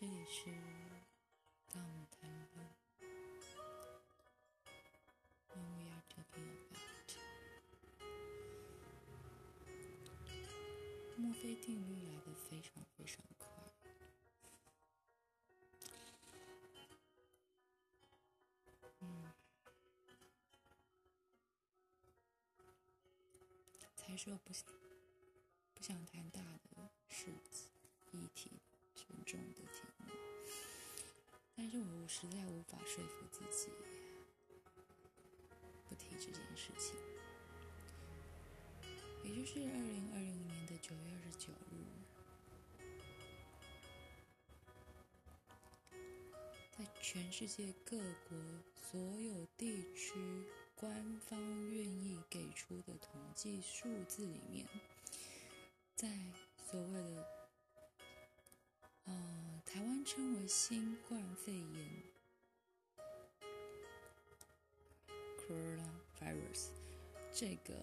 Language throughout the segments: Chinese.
这里是当我们谈论 When we are talking about 墨菲定律来的非常非常快。嗯，才说不不想谈大的事情议题，沉重的题目，但是我实在无法说服自己不提这件事情。也就是二零二零年的九月二十九日，在全世界各国所有地区官方愿意给出的统计数字里面，在所谓的称为新冠肺炎 （coronavirus） 这个。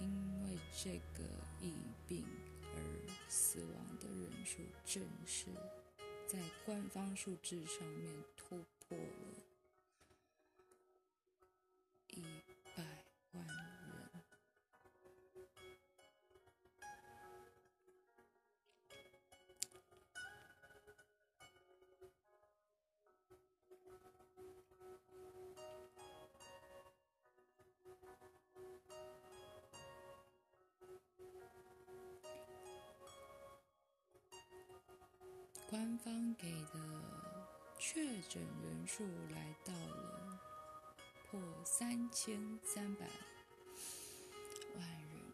因为这个疫病而死亡的人数，正是在官方数字上面突破了官方给的确诊人数来到了破三千三百万人，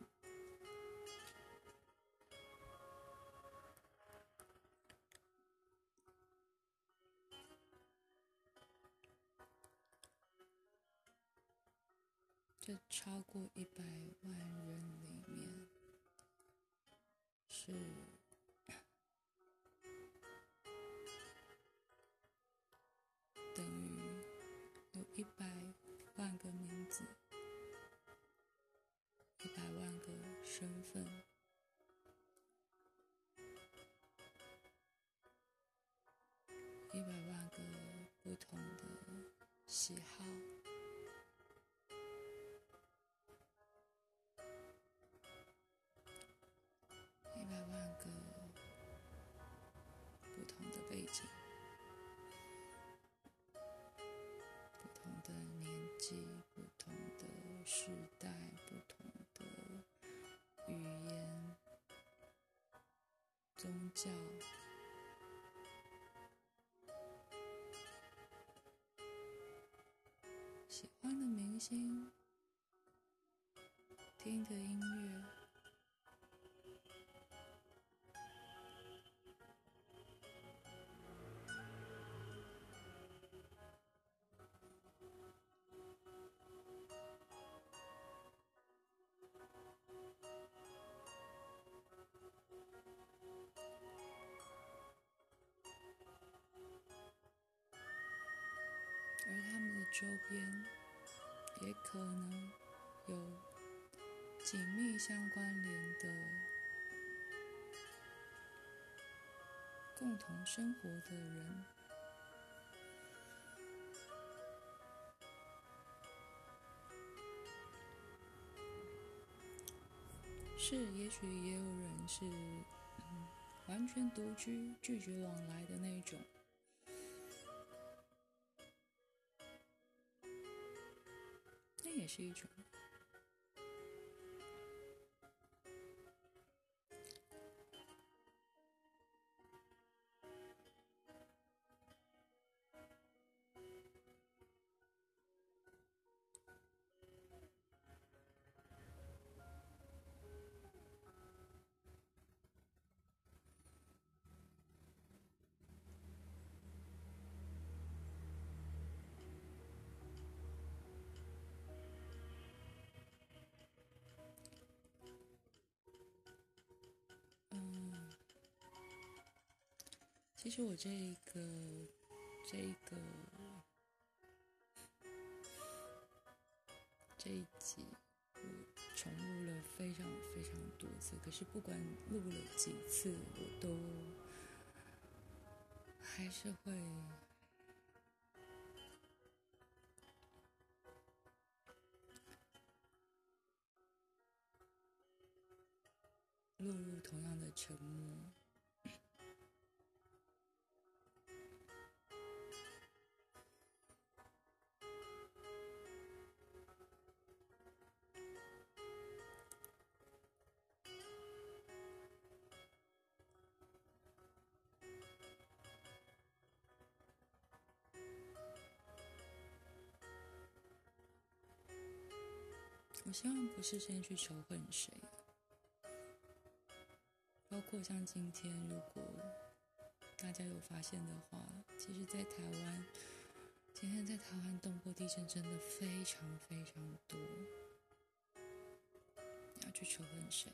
这超过一百万人里面是。身份，一百万个不同的喜好，宗教，喜欢的明星，听的音乐。而他们的周边也可能有紧密相关联的共同生活的人，是，也许也有人是嗯完全独居、拒绝往来的那种。是一种。其实我这个这个这一集，我重录了非常非常多次，可是不管录了几次，我都还是会落入同样的沉默。我希望不是先去仇恨谁，包括像今天，如果大家有发现的话，其实，在台湾，今天在台湾东坡地震真的非常非常多，你要去仇恨谁？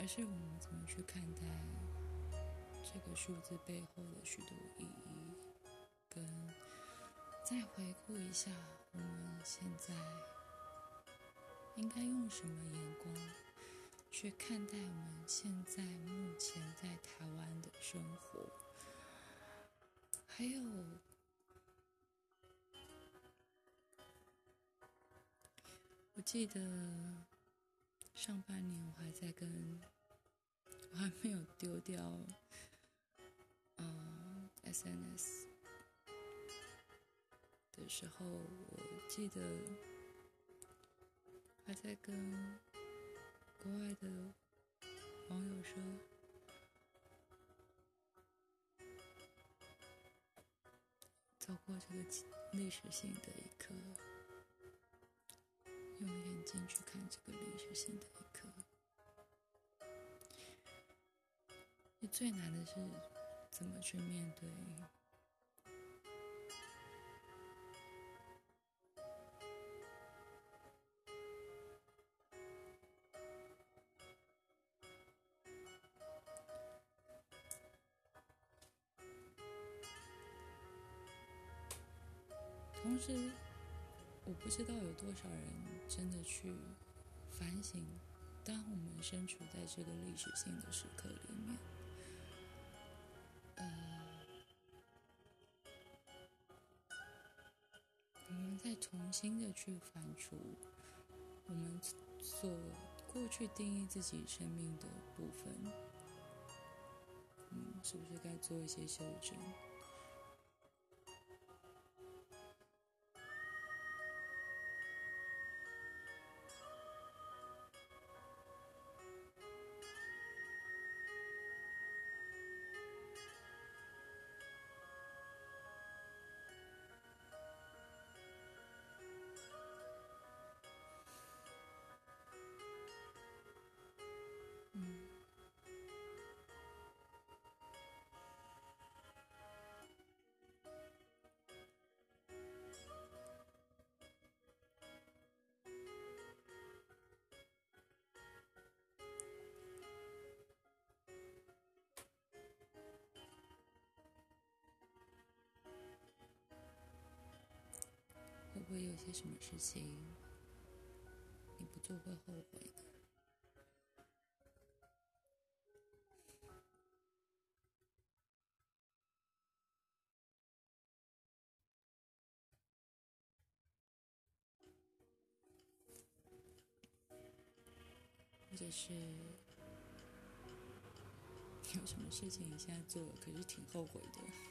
而是我们怎么去看待这个数字背后的许多意义，跟再回顾一下我们现在应该用什么眼光去看待我们现在目前在台湾的生活，还有，我记得。上半年我还在跟，我还没有丢掉，嗯，SNS 的时候，我记得还在跟国外的网友说，走过这个历史性的一刻。用眼睛去看这个历史性的一刻，你最难的是怎么去面对。同时，我不知道有多少人。真的去反省，当我们身处在这个历史性的时刻里面，呃，我们再重新的去反刍我们所过去定义自己生命的部分，嗯，是不是该做一些修正？会有些什么事情你不做会后悔的，或者是有什么事情你现在做了，可是挺后悔的。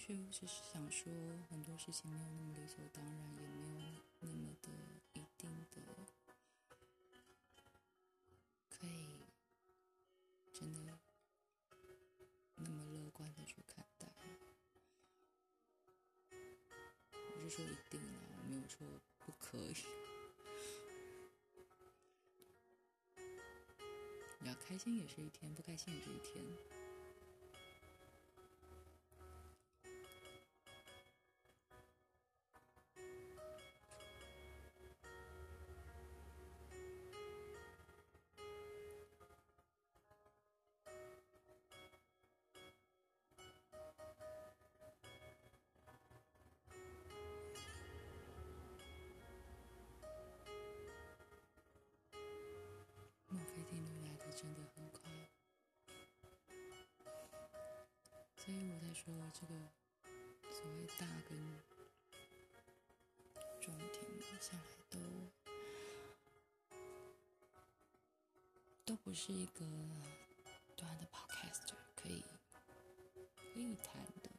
却只是想说，很多事情没有那么理所当然，也没有那么的一定的可以真的那么乐观的去看待。我是说一定啊，我没有说不可以。你要开心也是一天，不开心也是一天。所以我在说这个所谓大跟中庭下来都都不是一个短的 podcast 可以可以谈的。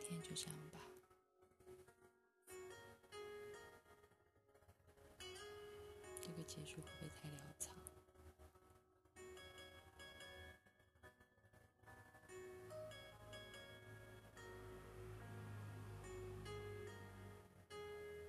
今天就这样吧。